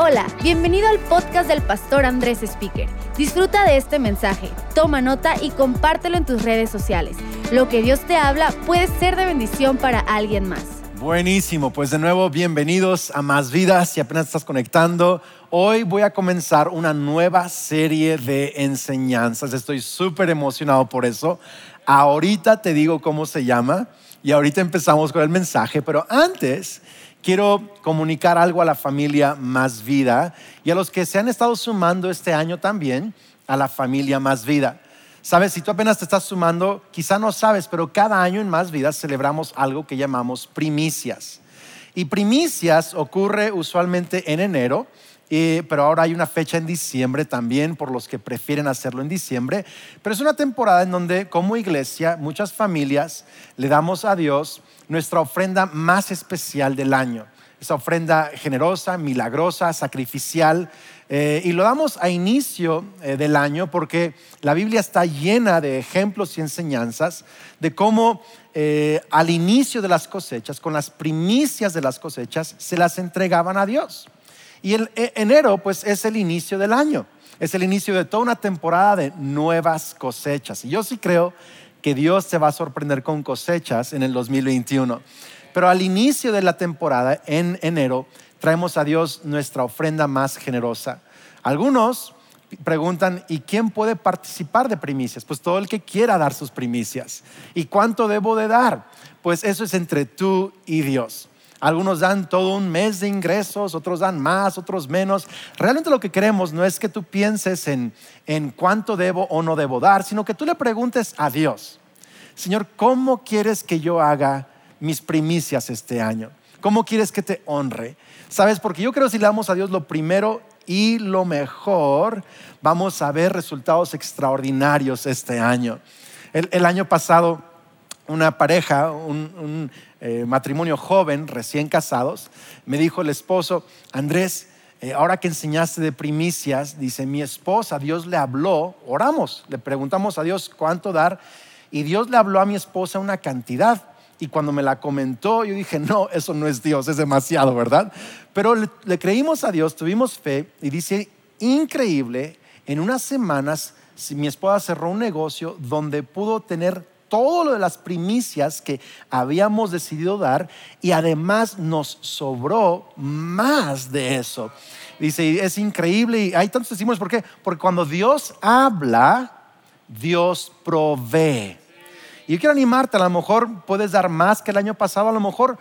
Hola, bienvenido al podcast del pastor Andrés Speaker. Disfruta de este mensaje, toma nota y compártelo en tus redes sociales. Lo que Dios te habla puede ser de bendición para alguien más. Buenísimo, pues de nuevo bienvenidos a Más Vidas, si apenas estás conectando. Hoy voy a comenzar una nueva serie de enseñanzas, estoy súper emocionado por eso. Ahorita te digo cómo se llama y ahorita empezamos con el mensaje, pero antes quiero comunicar algo a la familia Más Vida y a los que se han estado sumando este año también a la familia Más Vida. Sabes, si tú apenas te estás sumando, quizá no sabes, pero cada año en Más Vida celebramos algo que llamamos primicias. Y primicias ocurre usualmente en enero, pero ahora hay una fecha en diciembre también por los que prefieren hacerlo en diciembre. Pero es una temporada en donde como iglesia, muchas familias le damos a Dios nuestra ofrenda más especial del año. Esa ofrenda generosa, milagrosa, sacrificial. Eh, y lo damos a inicio eh, del año porque la Biblia está llena de ejemplos y enseñanzas de cómo eh, al inicio de las cosechas, con las primicias de las cosechas, se las entregaban a Dios. Y el e, enero pues es el inicio del año, es el inicio de toda una temporada de nuevas cosechas. Y yo sí creo que Dios se va a sorprender con cosechas en el 2021. Pero al inicio de la temporada, en enero, traemos a Dios nuestra ofrenda más generosa. Algunos preguntan, ¿y quién puede participar de primicias? Pues todo el que quiera dar sus primicias. ¿Y cuánto debo de dar? Pues eso es entre tú y Dios. Algunos dan todo un mes de ingresos, otros dan más, otros menos. Realmente lo que queremos no es que tú pienses en, en cuánto debo o no debo dar, sino que tú le preguntes a Dios, Señor, ¿cómo quieres que yo haga mis primicias este año? ¿Cómo quieres que te honre? ¿Sabes? Porque yo creo que si le damos a Dios lo primero y lo mejor, vamos a ver resultados extraordinarios este año. El, año pasado, una pareja, un eh, matrimonio joven, recién casados, me dijo el esposo, Andrés, eh, ahora que enseñaste de primicias, dice, mi esposa, Dios le habló, oramos, le preguntamos a Dios cuánto dar, y Dios le habló a mi esposa una cantidad. Y cuando me la comentó, yo dije, no, eso no es Dios, es demasiado, ¿verdad? Pero le, le creímos a Dios, tuvimos fe, y dice, increíble, en unas semanas mi esposa cerró un negocio donde pudo tener todo lo de las primicias que habíamos decidido dar y además nos sobró más de eso. Dice, es increíble y hay tantos decimos ¿por qué? Porque cuando Dios habla, Dios provee. Y yo quiero animarte, a lo mejor puedes dar más que el año pasado, a lo mejor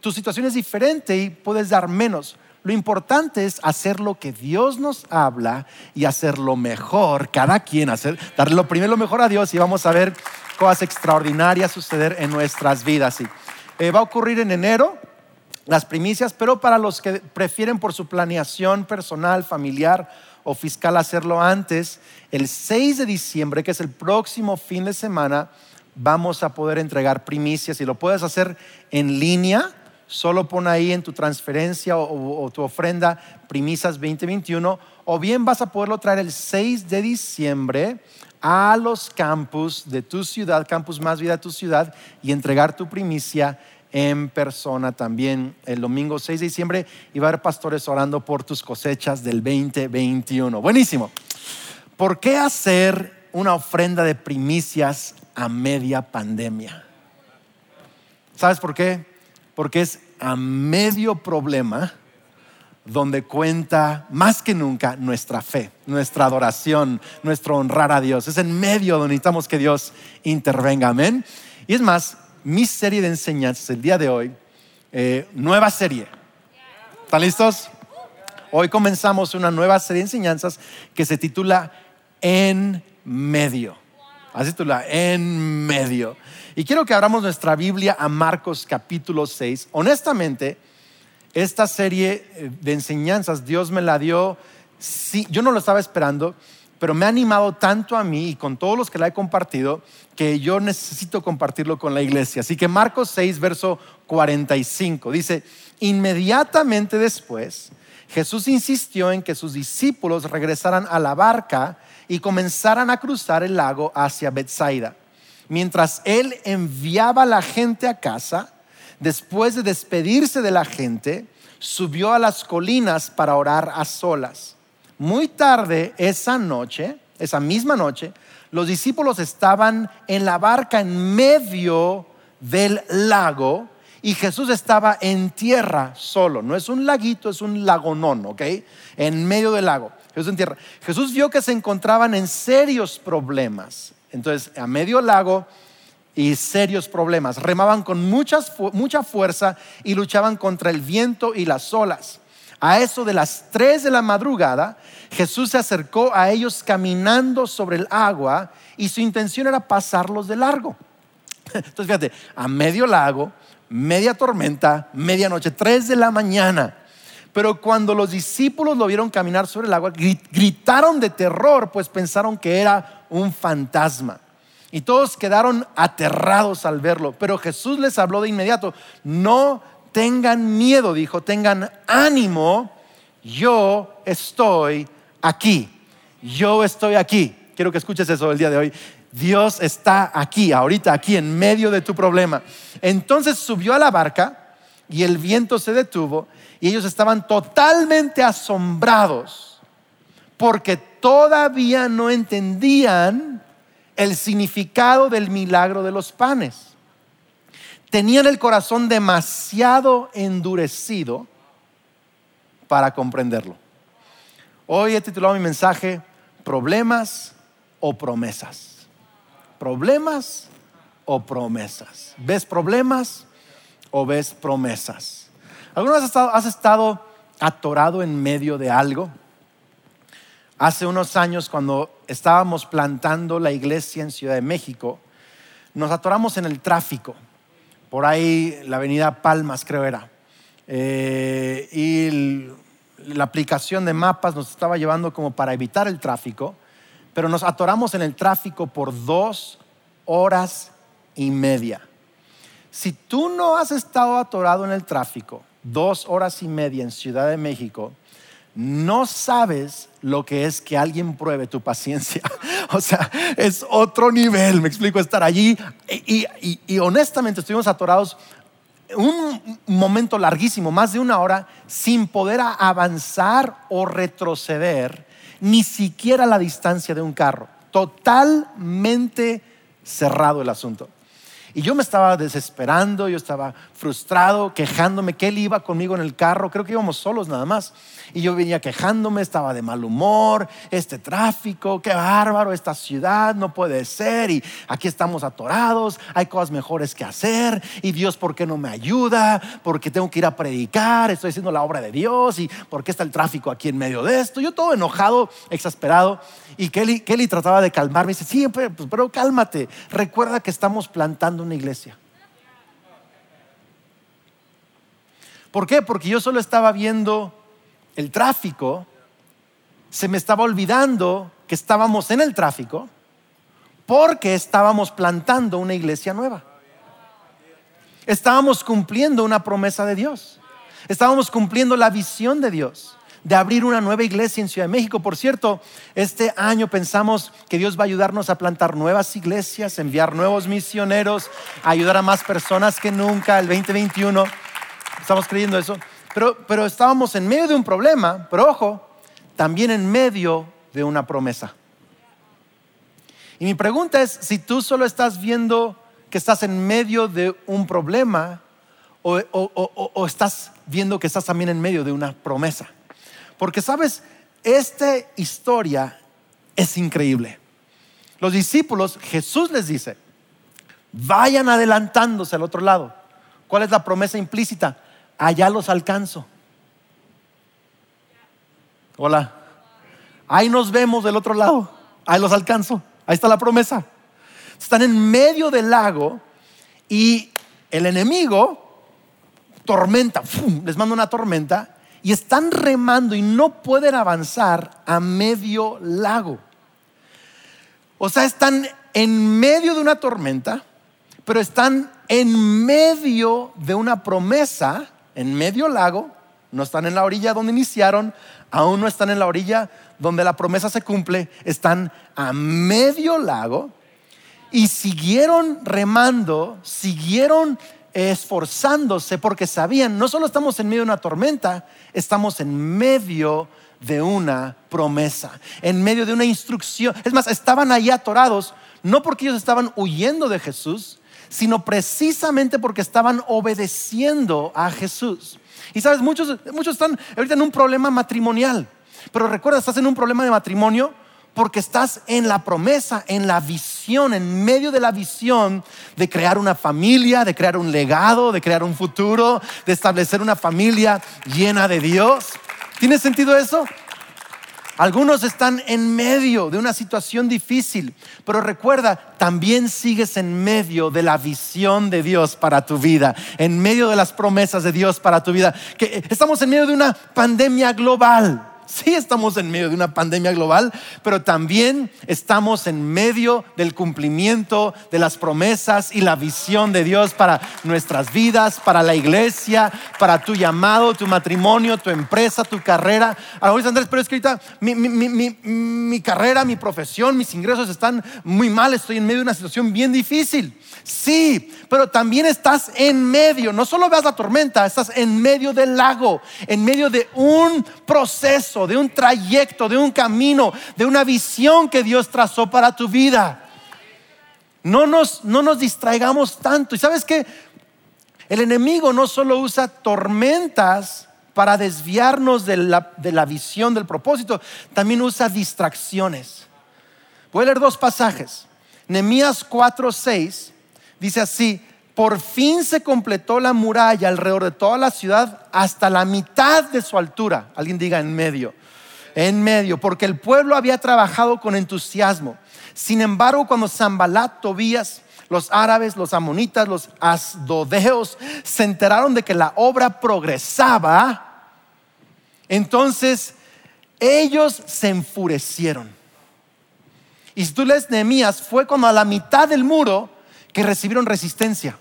tu situación es diferente y puedes dar menos. Lo importante es hacer lo que Dios nos habla y hacer lo mejor, cada quien, hacer, darle lo primero lo mejor a Dios y vamos a ver cosas extraordinarias suceder en nuestras vidas. Eh, va a ocurrir en enero las primicias, pero para los que prefieren por su planeación personal, familiar o fiscal hacerlo antes, el 6 de diciembre, que es el próximo fin de semana, vamos a poder entregar primicias y lo puedes hacer en línea solo pon ahí en tu transferencia o, tu ofrenda Primisas 2021, o bien vas a poderlo traer el 6 de diciembre a los campus de tu ciudad, campus más vida tu ciudad, y entregar tu primicia en persona también el domingo 6 de diciembre y va a haber pastores orando por tus cosechas del 2021. Buenísimo. ¿Por qué hacer una ofrenda de primicias a media pandemia? ¿Sabes por qué? porque es a medio problema donde cuenta más que nunca nuestra fe, nuestra adoración, nuestro honrar a Dios. Es en medio donde necesitamos que Dios intervenga. Amén. Y es más, mi serie de enseñanzas el día de hoy, eh, nueva serie. ¿Están listos? Hoy comenzamos una nueva serie de enseñanzas que se titula En medio. Así titula, En medio. Y quiero que abramos nuestra Biblia a Marcos capítulo 6. Honestamente, esta serie eh, de enseñanzas Dios me la dio, yo no lo estaba esperando, pero me ha animado tanto a mí y con todos los que la he compartido que yo necesito compartirlo con la iglesia. Así que Marcos 6, verso 45, dice, inmediatamente después, Jesús insistió en que sus discípulos regresaran a la barca y comenzaran a cruzar el lago hacia Bethsaida mientras él enviaba la gente a casa, después de despedirse de la gente, subió a las colinas para orar a solas. Muy tarde esa noche, esa misma noche, los discípulos estaban en la barca en medio del lago y Jesús estaba en tierra solo. No es un laguito, es un lagonón, ¿ok? En medio del lago. Jesús en tierra. Jesús vio que se encontraban en serios problemas. Entonces, a medio lago y serios problemas. Remaban con mucha fuerza y luchaban contra el viento y las olas. A eso de las 3 de la madrugada, Jesús se acercó a ellos caminando sobre el agua y su intención era pasarlos de largo. Entonces, fíjate, a medio lago, media tormenta, medianoche, 3 de la mañana. Pero cuando los discípulos lo vieron caminar sobre el agua, gritaron de terror, pues pensaron que era un fantasma. Y todos quedaron aterrados al verlo. Pero Jesús les habló de inmediato, no tengan miedo, dijo, tengan ánimo, yo estoy aquí. Yo estoy aquí. Quiero que escuches eso el día de hoy. Dios está aquí, ahorita aquí, en medio de tu problema. Entonces subió a la barca y el viento se detuvo y ellos estaban totalmente asombrados porque todavía no entendían el significado del milagro de los panes. Tenían el corazón demasiado endurecido para comprenderlo. Hoy he titulado mi mensaje Problemas o promesas problemas o promesas. ¿Ves problemas o ves promesas? ¿Alguna vez has estado, atorado en medio de algo? Hace unos años, cuando estábamos plantando la iglesia en Ciudad de México, nos atoramos en el tráfico. Por ahí, la avenida Palmas, creo era. Eh, y la aplicación de mapas nos estaba llevando como para evitar el tráfico pero nos atoramos en el tráfico por dos horas y media. Si tú no has estado atorado en el tráfico dos horas y media en Ciudad de México, no sabes lo que es que alguien pruebe tu paciencia. O sea, es otro nivel, me explico, estar allí. Y, honestamente estuvimos atorados un momento larguísimo, más de una hora, sin poder avanzar o retroceder ni siquiera la distancia de un carro. Totalmente cerrado el asunto. Y yo me estaba desesperando, yo estaba frustrado, quejándome que él iba conmigo en el carro, creo que íbamos solos nada más. Y yo venía quejándome, estaba de mal humor, este tráfico, qué bárbaro, esta ciudad, no puede ser. Y aquí estamos atorados, hay cosas mejores que hacer. Y Dios, ¿por qué no me ayuda? Porque tengo que ir a predicar, estoy haciendo la obra de Dios. ¿Y por qué está el tráfico aquí en medio de esto? Yo todo enojado, exasperado. Y Kelly, Kelly trataba de calmarme. Dice, sí, pero cálmate. Recuerda que estamos plantando una iglesia. ¿Por qué? Porque yo solo estaba viendo el tráfico, se me estaba olvidando que estábamos en el tráfico, porque estábamos plantando una iglesia nueva. Estábamos cumpliendo una promesa de Dios. Estábamos cumpliendo la visión de Dios de abrir una nueva iglesia en Ciudad de México. Por cierto, este año pensamos que Dios va a ayudarnos a plantar nuevas iglesias, enviar nuevos misioneros, ayudar a más personas que nunca el 2021. Estamos creyendo eso. Pero, pero estábamos en medio de un problema, pero ojo, también en medio de una promesa. Y mi pregunta es, si tú solo estás viendo que estás en medio de un problema o, o estás viendo que estás también en medio de una promesa. Porque sabes, esta historia es increíble. Los discípulos, Jesús les dice, vayan adelantándose al otro lado. ¿Cuál es la promesa implícita? Allá los alcanzo. Hola. Ahí nos vemos del otro lado. Ahí los alcanzo. Ahí está la promesa. Están en medio del lago y el enemigo tormenta, les manda una tormenta y están remando y no pueden avanzar a medio lago. O sea, están en medio de una tormenta, pero están en medio de una promesa, en medio lago, no están en la orilla donde iniciaron, aún no están en la orilla donde la promesa se cumple, están a medio lago y siguieron remando, siguieron esforzándose porque sabían, no solo estamos en medio de una tormenta, estamos en medio de una promesa, en medio de una instrucción. Es más, estaban ahí atorados, no porque ellos estaban huyendo de Jesús, sino precisamente porque estaban obedeciendo a Jesús. Y sabes, muchos, muchos están ahorita en un problema matrimonial, pero recuerda, estás en un problema de matrimonio porque estás en la promesa, en la visión, en medio de la visión de crear una familia, de crear un legado, de crear un futuro, de establecer una familia llena de Dios. ¿Tiene sentido eso? Algunos están en medio de una situación difícil, pero recuerda, también sigues en medio de la visión de Dios para tu vida, en medio de las promesas de Dios para tu vida. Que estamos en medio de una pandemia global. Sí estamos en medio de una pandemia global, pero también estamos en medio del cumplimiento de las promesas y la visión de Dios para nuestras vidas, para la iglesia, para tu llamado, tu matrimonio, tu empresa, tu carrera. Ahora Andrés, pero es ahorita mi, mi carrera, mi profesión, mis ingresos están muy mal, estoy en medio de una situación bien difícil. Sí, pero también estás en medio, no solo veas la tormenta, estás en medio del lago, en medio de un proceso, de un trayecto, de un camino, de una visión que Dios trazó para tu vida. No nos, no nos distraigamos tanto. Y sabes que el enemigo no solo usa tormentas para desviarnos de la, de la visión, del propósito, también usa distracciones. Voy a leer dos pasajes. Nehemías 4, 6 Dice así, por fin se completó la muralla alrededor de toda la ciudad hasta la mitad de su altura. Alguien diga en medio. En medio, porque el pueblo había trabajado con entusiasmo. Sin embargo, cuando Zambalat, Tobías, los árabes, los amonitas, los asdodeos se enteraron de que la obra progresaba, entonces ellos se enfurecieron. Y si tú lees Nehemías, fue como a la mitad del muro que recibieron resistencia.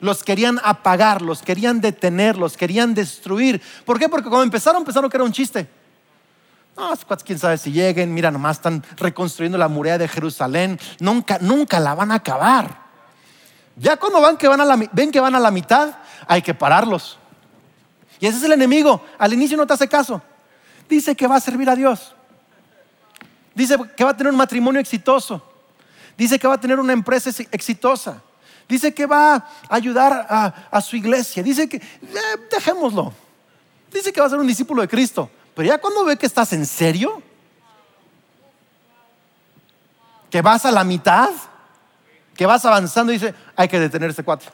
Los querían apagar, los querían detener, los querían destruir. ¿Por qué? Porque cuando empezaron, pensaron que era un chiste. No, quién sabe si lleguen, mira, nomás están reconstruyendo la muralla de Jerusalén, nunca, nunca la van a acabar. Ya cuando van que van a la, ven que van a la mitad, hay que pararlos. Y ese es el enemigo. Al inicio no te hace caso. Dice que va a servir a Dios. Dice que va a tener un matrimonio exitoso. Dice que va a tener una empresa exitosa. Dice que va a ayudar a, su iglesia. Dice que, eh, dejémoslo. Dice que va a ser un discípulo de Cristo. Pero ya cuando ve que estás en serio, que vas a la mitad, que vas avanzando, dice, hay que detener ese cuatro.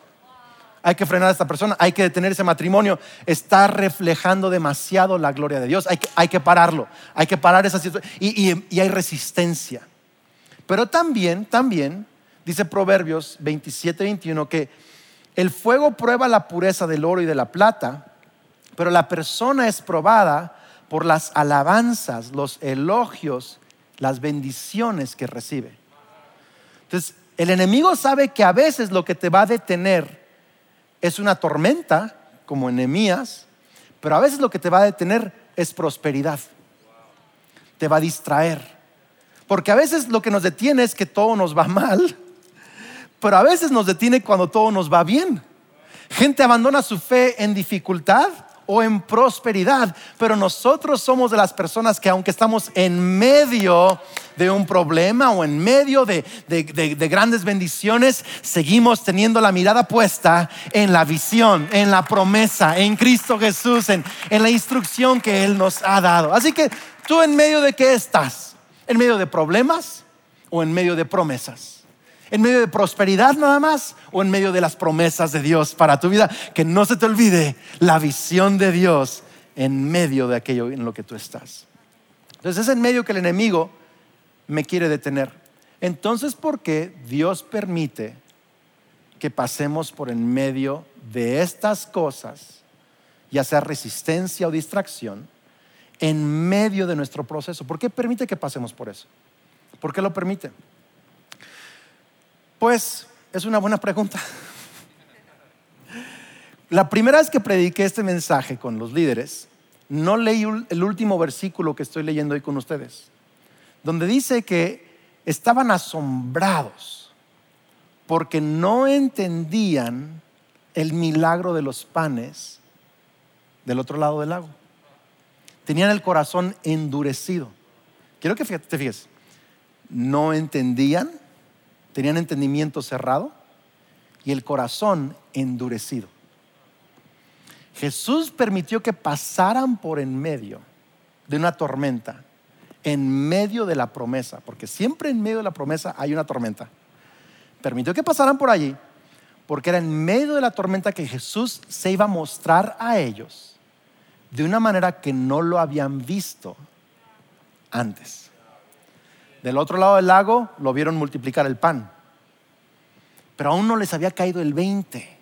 Hay que frenar a esta persona, hay que detener ese matrimonio. Está reflejando demasiado la gloria de Dios. Hay que, hay que pararlo, hay que parar esa situación. y hay resistencia. Pero también, también, dice Proverbios 27, 21, que el fuego prueba la pureza del oro y de la plata, pero la persona es probada por las alabanzas, los elogios, las bendiciones que recibe. Entonces, el enemigo sabe que a veces lo que te va a detener es una tormenta, como enemías, pero a veces lo que te va a detener es prosperidad. Te va a distraer porque a veces lo que nos detiene es que todo nos va mal, pero a veces nos detiene cuando todo nos va bien. Gente abandona su fe en dificultad o en prosperidad, pero nosotros somos de las personas que aunque estamos en medio de un problema o en medio de, grandes bendiciones, seguimos teniendo la mirada puesta en la visión, en la promesa, en Cristo Jesús, en, en la instrucción que Él nos ha dado. Así que tú en medio de qué estás? ¿En medio de problemas o en medio de promesas? ¿En medio de prosperidad nada más o en medio de las promesas de Dios para tu vida? Que no se te olvide la visión de Dios en medio de aquello en lo que tú estás. Entonces es en medio que el enemigo me quiere detener. Entonces, ¿por qué Dios permite que pasemos por en medio de estas cosas, ya sea resistencia o distracción? En medio de nuestro proceso. ¿Por qué permite que pasemos por eso? ¿Por qué lo permite? Pues es una buena pregunta. La primera vez que prediqué este mensaje con los líderes, no leí el último versículo que estoy leyendo hoy con ustedes, donde dice que estaban asombrados porque no entendían el milagro de los panes del otro lado del lago. Tenían el corazón endurecido. Quiero que te fijes. No entendían, tenían entendimiento cerrado y el corazón endurecido. Jesús permitió que pasaran por en medio de una tormenta, en medio de la promesa, porque siempre en medio de la promesa hay una tormenta. Permitió que pasaran por allí, porque era en medio de la tormenta que Jesús se iba a mostrar a ellos de una manera que no lo habían visto antes. Del otro lado del lago lo vieron multiplicar el pan, pero aún no les había caído el 20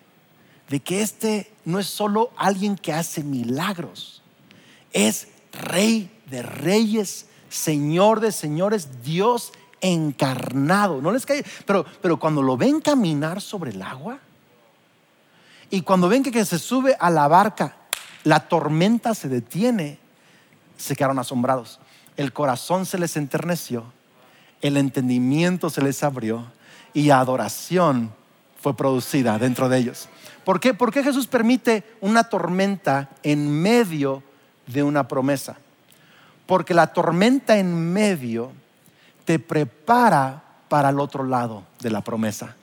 de que este no es solo alguien que hace milagros, es rey de reyes, señor de señores, Dios encarnado. No les cae, pero, pero cuando lo ven caminar sobre el agua y cuando ven que, que se sube a la barca, la tormenta se detiene, se quedaron asombrados. El corazón se les enterneció, el entendimiento se les abrió y adoración fue producida dentro de ellos. ¿Por qué? ¿Por qué Jesús permite una tormenta en medio de una promesa? Porque la tormenta en medio te prepara para el otro lado de la promesa.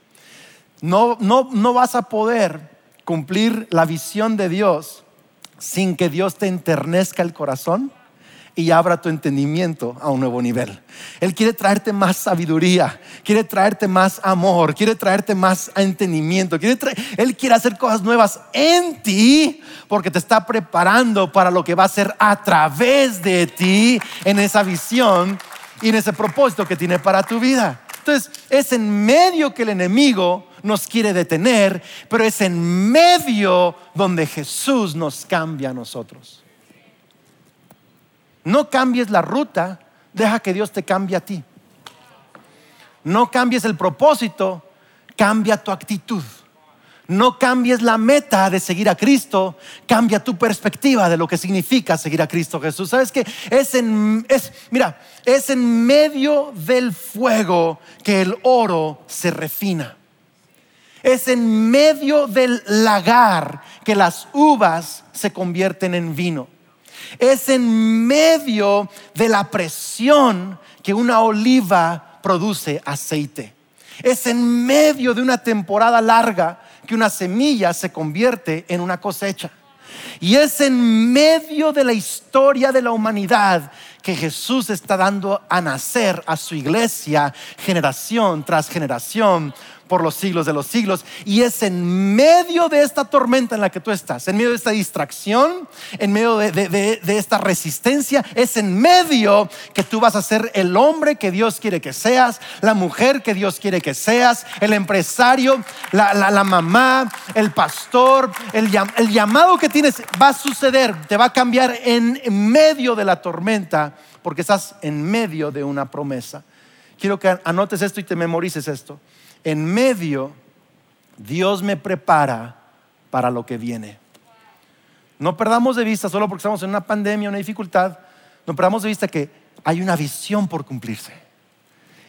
No, no, no vas a poder cumplir la visión de Dios sin que Dios te enternezca el corazón y abra tu entendimiento a un nuevo nivel. Él quiere traerte más sabiduría, quiere traerte más amor, quiere traerte más entendimiento, Él quiere hacer cosas nuevas en ti porque te está preparando para lo que va a ser a través de ti en esa visión y en ese propósito que tiene para tu vida. Entonces, es en medio que el enemigo nos quiere detener, pero es en medio donde Jesús nos cambia a nosotros. No cambies la ruta, deja que Dios te cambie a ti. No cambies el propósito, cambia tu actitud. No cambies la meta de seguir a Cristo, cambia tu perspectiva de lo que significa seguir a Cristo Jesús. ¿Sabes qué? Es en, es, mira, es en medio del fuego que el oro se refina. Es en medio del lagar que las uvas se convierten en vino. Es en medio de la presión que una oliva produce aceite. Es en medio de una temporada larga que una semilla se convierte en una cosecha. Y es en medio de la historia de la humanidad que Jesús está dando a nacer a su iglesia generación tras generación por los siglos de los siglos. Y es en medio de esta tormenta en la que tú estás, en medio de esta distracción, en medio de, esta resistencia, es en medio que tú vas a ser el hombre que Dios quiere que seas, la mujer que Dios quiere que seas, el empresario, la, mamá, el pastor, el, llamado que tienes va a suceder, te va a cambiar en medio de la tormenta porque estás en medio de una promesa. Quiero que anotes esto y te memorices esto en medio, Dios me prepara para lo que viene. No perdamos de vista, solo porque estamos en una pandemia, una dificultad, no perdamos de vista que hay una visión por cumplirse.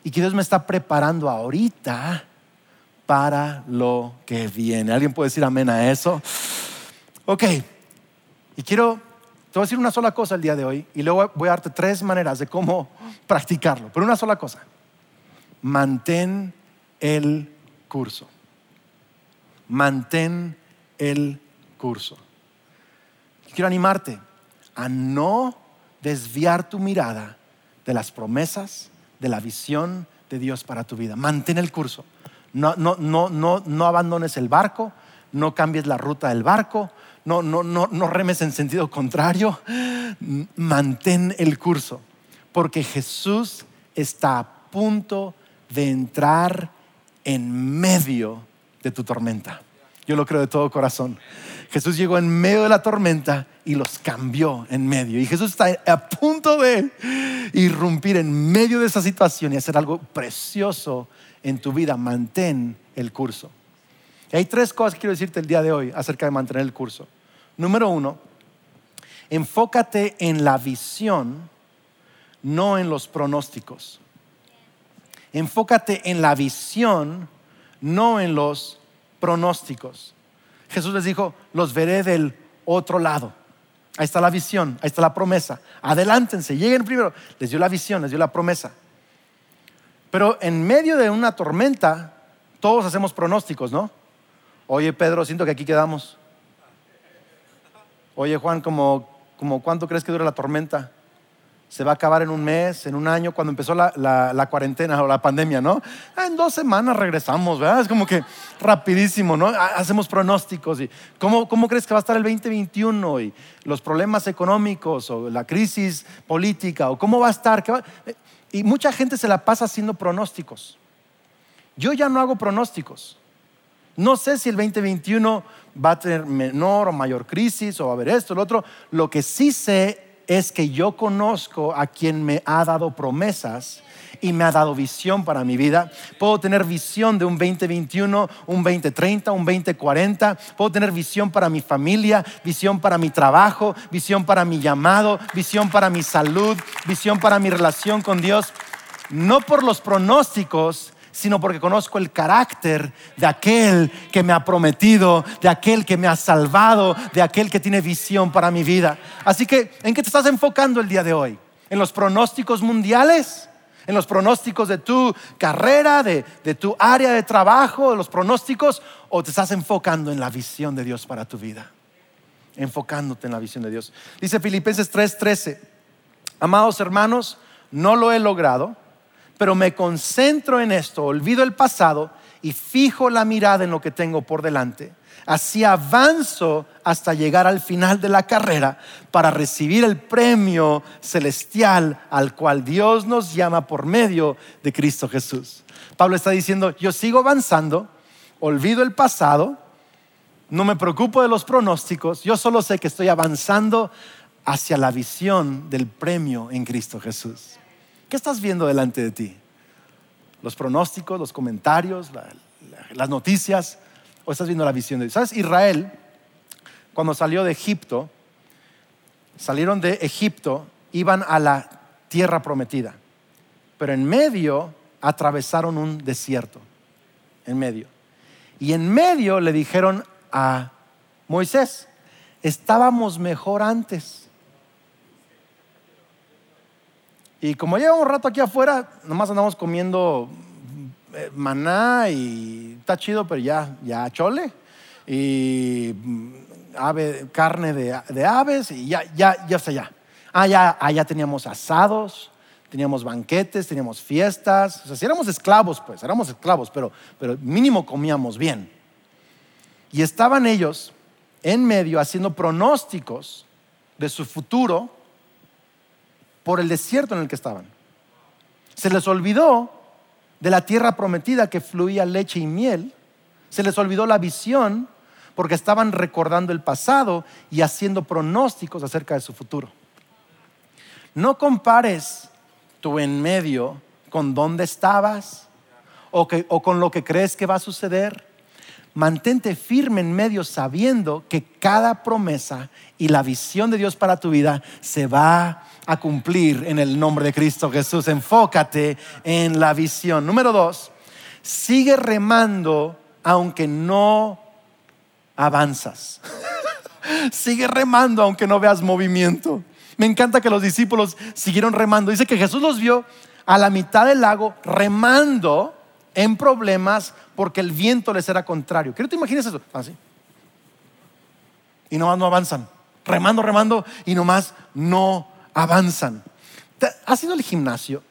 Y que Dios me está preparando ahorita para lo que viene. ¿Alguien puede decir amén a eso? Ok, y quiero, te voy a decir una sola cosa el día de hoy y luego voy a darte tres maneras de cómo practicarlo, pero una sola cosa. Mantén el curso. Mantén el curso. Quiero animarte a no desviar tu mirada de las promesas, de la visión de Dios para tu vida. Mantén el curso. No, no, no, no, no abandones el barco, no cambies la ruta del barco, no, no, no, no remes en sentido contrario. Mantén el curso, porque Jesús está a punto de entrar en medio de tu tormenta. Yo lo creo de todo corazón. Jesús llegó en medio de la tormenta y los cambió en medio. Y Jesús está a punto de irrumpir en medio de esa situación y hacer algo precioso en tu vida. Mantén el curso. Y hay tres cosas que quiero decirte el día de hoy acerca de mantener el curso. Número uno, enfócate en la visión, no en los pronósticos. Enfócate en la visión, no en los pronósticos. Jesús les dijo, los veré del otro lado. Ahí está la visión, ahí está la promesa. Adelántense, lleguen primero. Les dio la visión, les dio la promesa. Pero en medio de una tormenta, todos hacemos pronósticos, ¿no? Oye, Pedro, siento que aquí quedamos. Oye, Juan, como, como ¿cuánto crees que dura la tormenta? Se va a acabar en un mes, en un año, cuando empezó la, cuarentena o la pandemia, ¿no? Ah, en dos semanas regresamos, ¿verdad? Es como que rapidísimo, ¿no? Hacemos pronósticos y ¿cómo, cómo crees que va a estar el 2021 y los problemas económicos o la crisis política o cómo va a estar? Y mucha gente se la pasa haciendo pronósticos. Yo ya no hago pronósticos. No sé si el 2021 va a tener menor o mayor crisis o va a haber esto, lo otro. Lo que sí sé es que yo conozco a quien me ha dado promesas y me ha dado visión para mi vida. Puedo tener visión de un 2021, un 2030, un 2040. Puedo tener visión para mi familia, visión para mi trabajo, visión para mi llamado, visión para mi salud, visión para mi relación con Dios. No por los pronósticos, sino porque conozco el carácter de aquel que me ha prometido, de aquel que me ha salvado, de aquel que tiene visión para mi vida. Así que, ¿en qué te estás enfocando el día de hoy? ¿En los pronósticos mundiales? ¿En los pronósticos de tu carrera, de, tu área de trabajo, de los pronósticos? ¿O te estás enfocando en la visión de Dios para tu vida? Enfocándote en la visión de Dios. Dice Filipenses 3:13, amados hermanos, no lo he logrado pero me concentro en esto, olvido el pasado y fijo la mirada en lo que tengo por delante. Así avanzo hasta llegar al final de la carrera para recibir el premio celestial al cual Dios nos llama por medio de Cristo Jesús. Pablo está diciendo, yo sigo avanzando, olvido el pasado, no me preocupo de los pronósticos, yo solo sé que estoy avanzando hacia la visión del premio en Cristo Jesús. ¿Qué estás viendo delante de ti? ¿Los pronósticos, los comentarios, las noticias? ¿O estás viendo la visión de Dios? ¿Sabes? Israel, cuando salió de Egipto, salieron de Egipto, iban a la tierra prometida. Pero en medio atravesaron un desierto. En medio. Y en medio le dijeron a Moisés, estábamos mejor antes Y como llevamos un rato aquí afuera, nomás andamos comiendo eh, maná y está chido, pero ya, ya chole. Y mm, ave, carne de, aves y ya, ya, ya está ya. Ah, ya, allá ah, teníamos asados, teníamos banquetes, teníamos fiestas. O sea, si éramos esclavos, pues, éramos esclavos, pero, pero mínimo comíamos bien. Y estaban ellos en medio haciendo pronósticos de su futuro por el desierto en el que estaban. Se les olvidó de la tierra prometida que fluía leche y miel. Se les olvidó la visión porque estaban recordando el pasado y haciendo pronósticos acerca de su futuro. No compares tu en medio con dónde estabas o, o con lo que crees que va a suceder. Mantente firme en medio sabiendo que cada promesa y la visión de Dios para tu vida se va a cumplir en el nombre de Cristo Jesús. Enfócate en la visión. Número dos, sigue remando aunque no avanzas. sigue remando aunque no veas movimiento. Me encanta que los discípulos siguieron remando. Dice que Jesús los vio a la mitad del lago remando en problemas porque el viento les era contrario. ¿Qué te imaginas eso? Así. Ah, y nomás no avanzan. Remando, remando y nomás no avanzan. ¿Has ido al gimnasio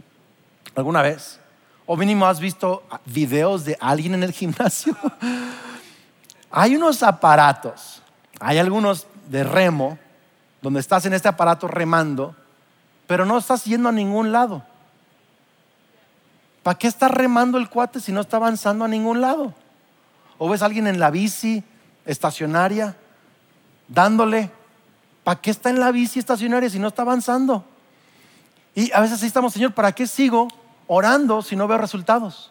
alguna vez? ¿O mínimo has visto videos de alguien en el gimnasio? hay unos aparatos, hay algunos de remo, donde estás en este aparato remando, pero no estás yendo a ningún lado. ¿Para qué está remando el cuate si no está avanzando a ningún lado? ¿O ves a alguien en la bici estacionaria dándole ¿Para qué está en la bici estacionaria si no está avanzando? Y a veces así estamos, Señor, ¿para qué sigo orando si no veo resultados?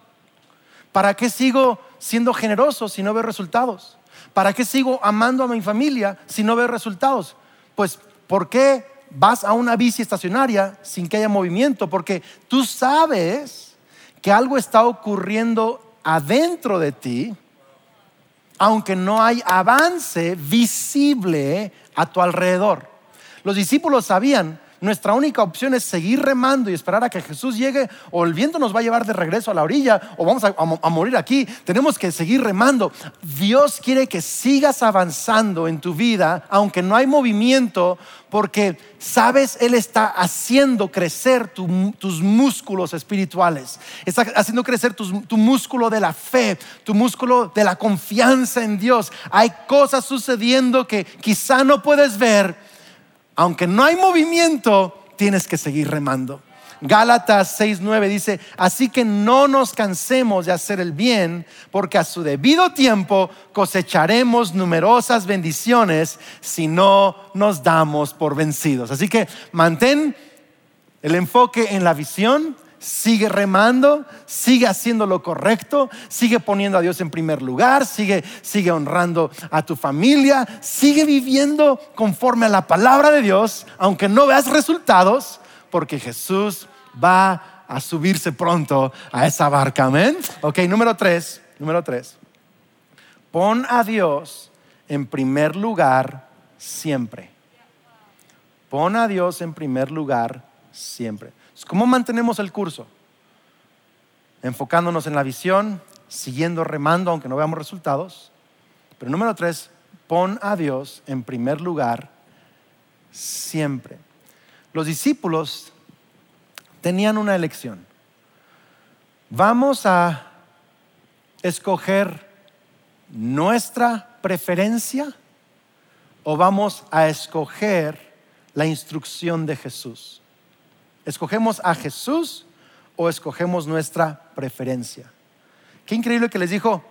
¿Para qué sigo siendo generoso si no veo resultados? ¿Para qué sigo amando a mi familia si no veo resultados? Pues, ¿por qué vas a una bici estacionaria sin que haya movimiento? Porque tú sabes que algo está ocurriendo adentro de ti aunque no hay avance visible a tu alrededor. Los discípulos sabían nuestra única opción es seguir remando y esperar a que Jesús llegue o el viento nos va a llevar de regreso a la orilla o vamos a, morir aquí. Tenemos que seguir remando. Dios quiere que sigas avanzando en tu vida, aunque no hay movimiento, porque sabes, Él está haciendo crecer tus músculos espirituales, está haciendo crecer tu músculo de la fe, tu músculo de la confianza en Dios. Hay cosas sucediendo que quizá no puedes ver aunque no hay movimiento, tienes que seguir remando. Gálatas 6:9 dice, así que no nos cansemos de hacer el bien, porque a su debido tiempo cosecharemos numerosas bendiciones si no nos damos por vencidos. Así que mantén el enfoque en la visión, sigue remando, sigue haciendo lo correcto, sigue poniendo a Dios en primer lugar, sigue, sigue honrando a tu familia, sigue viviendo conforme a la palabra de Dios, aunque no veas resultados, porque Jesús va a subirse pronto a esa barca. Amén. Ok, número tres, número tres. Pon a Dios en primer lugar siempre. Pon a Dios en primer lugar siempre. ¿Cómo mantenemos el curso? Enfocándonos en la visión, siguiendo remando aunque no veamos resultados. Pero número tres, pon a Dios en primer lugar siempre. Los discípulos tenían una elección. Vamos a escoger nuestra preferencia o vamos a escoger la instrucción de Jesús. ¿Escogemos a Jesús o escogemos nuestra preferencia? Qué increíble que les dijo,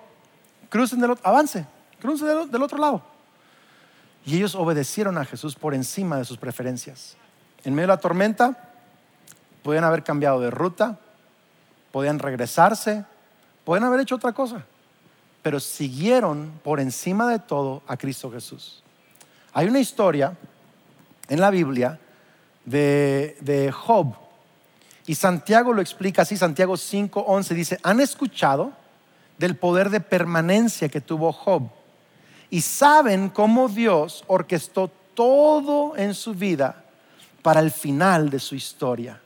crucen del otro, avance, crucen del, otro lado. Y ellos obedecieron a Jesús por encima de sus preferencias. En medio de la tormenta, podían haber cambiado de ruta, podían regresarse, podían haber hecho otra cosa, pero siguieron por encima de todo a Cristo Jesús. Hay una historia en la Biblia de, Job. Y Santiago lo explica así, Santiago 5:11 dice, han escuchado del poder de permanencia que tuvo Job y saben cómo Dios orquestó todo en su vida para el final de su historia.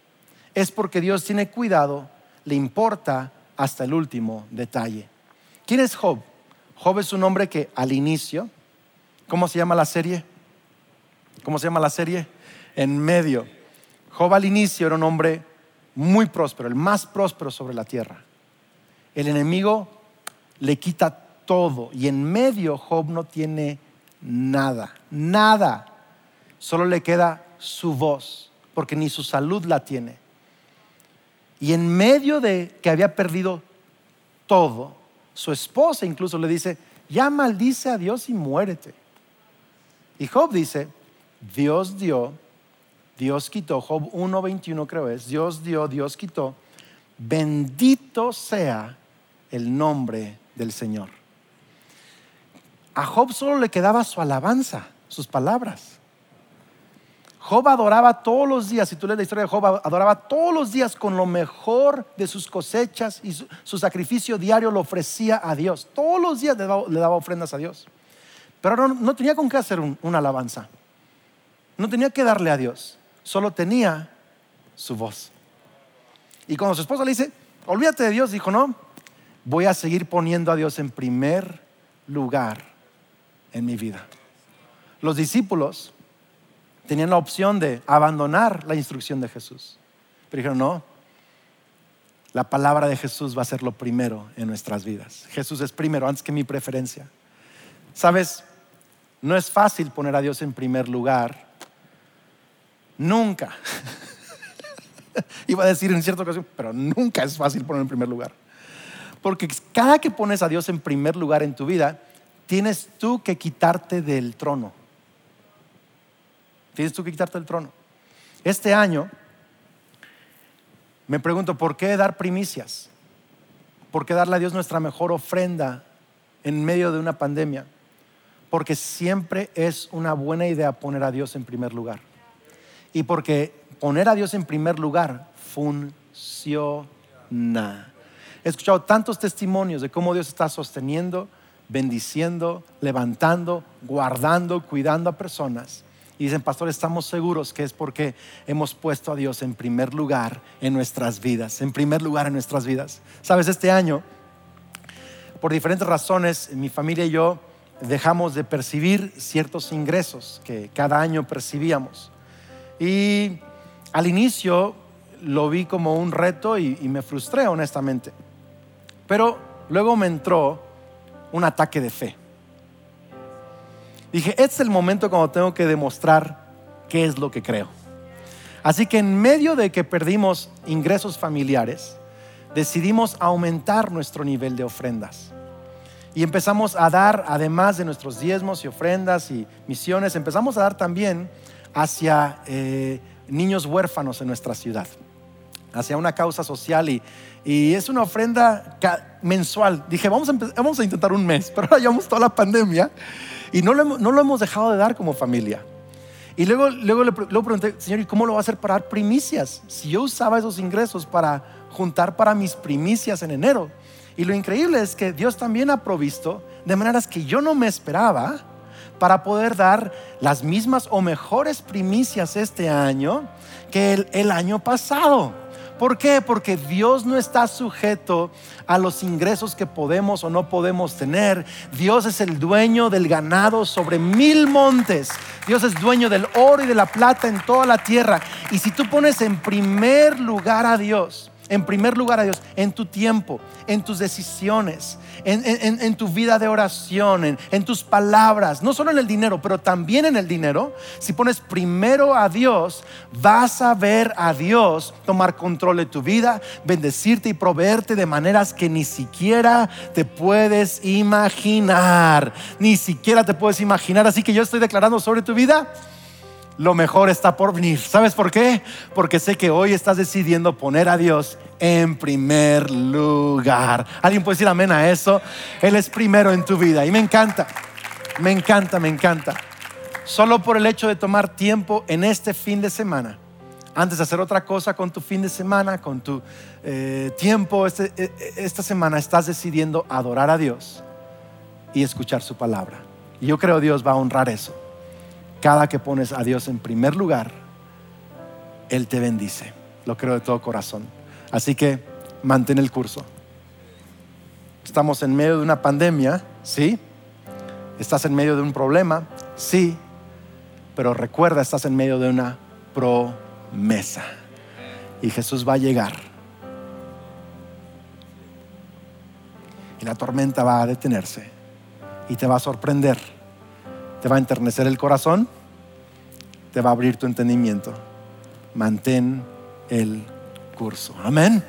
Es porque Dios tiene cuidado, le importa hasta el último detalle. ¿Quién es Job? Job es un hombre que al inicio, ¿cómo se llama la serie? ¿Cómo se llama la serie? En medio. Job al inicio era un hombre muy próspero, el más próspero sobre la tierra. El enemigo le quita todo y en medio Job no tiene nada, nada. Solo le queda su voz, porque ni su salud la tiene. Y en medio de que había perdido todo, su esposa incluso le dice, ya maldice a Dios y muérete. Y Job dice, Dios dio Dios quitó, Job 1.21 creo es, Dios dio, Dios quitó, bendito sea el nombre del Señor. A Job solo le quedaba su alabanza, sus palabras. Job adoraba todos los días, si tú lees la historia de Job, adoraba todos los días con lo mejor de sus cosechas y su, sacrificio diario lo ofrecía a Dios. Todos los días le daba, ofrendas a Dios. Pero no, tenía con qué hacer una alabanza. No tenía que darle a Dios solo tenía su voz. Y cuando su esposa le dice, olvídate de Dios, dijo, no, voy a seguir poniendo a Dios en primer lugar en mi vida. Los discípulos tenían la opción de abandonar la instrucción de Jesús. Pero dijeron, no, la palabra de Jesús va a ser lo primero en nuestras vidas. Jesús es primero antes que mi preferencia. Sabes, no es fácil poner a Dios en primer lugar Nunca. Iba a decir en cierta ocasión, pero nunca es fácil poner en primer lugar. Porque cada que pones a Dios en primer lugar en tu vida, tienes tú que quitarte del trono. Tienes tú que quitarte del trono. Este año me pregunto, ¿por qué dar primicias? ¿Por qué darle a Dios nuestra mejor ofrenda en medio de una pandemia? Porque siempre es una buena idea poner a Dios en primer lugar y porque poner a Dios en primer lugar funciona. He escuchado tantos testimonios de cómo Dios está sosteniendo bendiciendo, levantando, guardando, cuidando a personas. Y dicen, pastor, estamos seguros que es porque hemos puesto a Dios en primer lugar en nuestras vidas, en primer lugar en nuestras vidas. Sabes, este año, por diferentes razones, mi familia y yo dejamos de percibir ciertos ingresos que cada año percibíamos. Y al inicio lo vi como un reto y, me frustré, honestamente. Pero luego me entró un ataque de fe. Dije, este es el momento cuando tengo que demostrar qué es lo que creo. Así que en medio de que perdimos ingresos familiares, decidimos aumentar nuestro nivel de ofrendas. Y empezamos a dar, además de nuestros diezmos y ofrendas y misiones, empezamos a dar también hacia eh, niños huérfanos en nuestra ciudad, hacia una causa social y, es una ofrenda mensual. Dije, vamos a, vamos a intentar un mes, pero ahora llevamos toda la pandemia y no lo, no lo hemos dejado de dar como familia. Y luego, luego le, pregunté, Señor, ¿y cómo lo va a hacer para dar primicias? Si yo usaba esos ingresos para juntar para mis primicias en enero. Y lo increíble es que Dios también ha provisto de maneras que yo no me esperaba para poder dar las mismas o mejores primicias este año que el, año pasado. ¿Por qué? Porque Dios no está sujeto a los ingresos que podemos o no podemos tener. Dios es el dueño del ganado sobre mil montes. Dios es dueño del oro y de la plata en toda la tierra. Y si tú pones en primer lugar a Dios, en primer lugar a Dios, en tu tiempo, en tus decisiones, en, tu vida de oración, en, tus palabras, no solo en el dinero, pero también en el dinero. Si pones primero a Dios, vas a ver a Dios tomar control de tu vida, bendecirte y proveerte de maneras que ni siquiera te puedes imaginar. Ni siquiera te puedes imaginar. Así que yo estoy declarando sobre tu vida lo mejor está por venir. ¿Sabes por qué? Porque sé que hoy estás decidiendo poner a Dios en primer lugar. ¿Alguien puede decir amén a eso? Él es primero en tu vida y me encanta, me encanta, me encanta. Solo por el hecho de tomar tiempo en este fin de semana, antes de hacer otra cosa con tu fin de semana, con tu eh, tiempo, este, eh, esta semana estás decidiendo adorar a Dios y escuchar su palabra. Y yo creo Dios va a honrar eso cada que pones a Dios en primer lugar, Él te bendice. Lo creo de todo corazón. Así que mantén el curso. Estamos en medio de una pandemia, sí. Estás en medio de un problema, sí. Pero recuerda, estás en medio de una promesa. Y Jesús va a llegar. Y la tormenta va a detenerse. Y te va a sorprender te va a enternecer el corazón, te va a abrir tu entendimiento. Mantén el curso. Amén.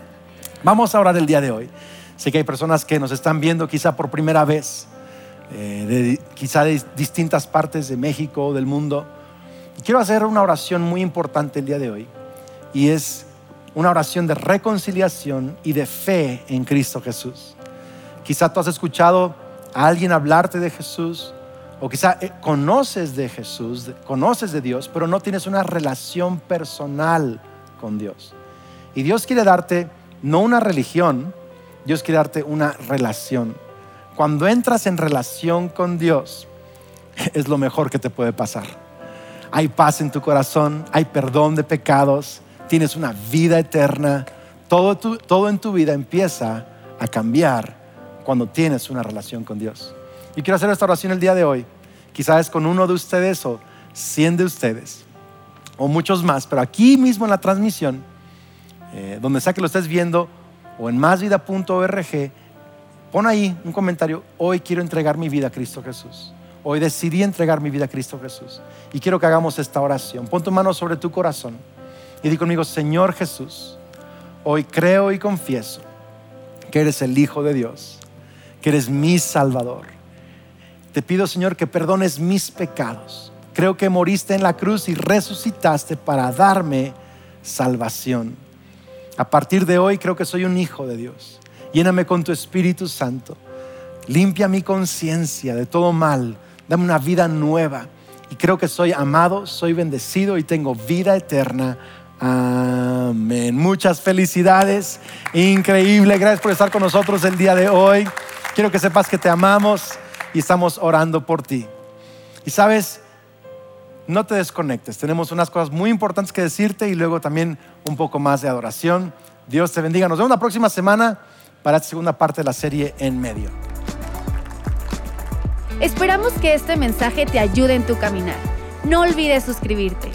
Vamos a orar el día de hoy. Sé que hay personas que nos están viendo quizá por primera vez, eh, quizá de distintas partes de México del mundo. quiero hacer una oración muy importante el día de hoy. Y es una oración de reconciliación y de fe en Cristo Jesús. Quizá tú has escuchado a alguien hablarte de Jesús, o quizá eh, conoces de Jesús, conoces de Dios, pero no tienes una relación personal con Dios. Y Dios quiere darte no una religión, Dios quiere darte una relación. Cuando entras en relación con Dios, es lo mejor que te puede pasar. Hay paz en tu corazón, hay perdón de pecados, tienes una vida eterna. Todo, todo en tu vida empieza a cambiar cuando tienes una relación con Dios. Y quiero hacer esta oración el día de hoy. Quizás con uno de ustedes o cien de ustedes o muchos más, pero aquí mismo en la transmisión, eh, donde sea que lo estés viendo o en másvida.org, pon ahí un comentario, hoy quiero entregar mi vida a Cristo Jesús. Hoy decidí entregar mi vida a Cristo Jesús. Y quiero que hagamos esta oración. Pon tu mano sobre tu corazón y di conmigo, Señor Jesús, hoy creo y confieso que eres el Hijo de Dios, que eres mi Salvador te pido, Señor, que perdones mis pecados. Creo que moriste en la cruz y resucitaste para darme salvación. A partir de hoy creo que soy un hijo de Dios. Lléname con tu Espíritu Santo. Limpia mi conciencia de todo mal. Dame una vida nueva. Y creo que soy amado, soy bendecido y tengo vida eterna. Amén. Muchas felicidades. Increíble. Gracias por estar con nosotros el día de hoy. Quiero que sepas que te amamos y estamos orando por ti. Y sabes, no te desconectes. Tenemos unas cosas muy importantes que decirte y luego también un poco más de adoración. Dios te bendiga. Nos vemos la próxima semana para esta segunda parte de la serie En Medio. Esperamos que este mensaje te ayude en tu caminar. No olvides suscribirte.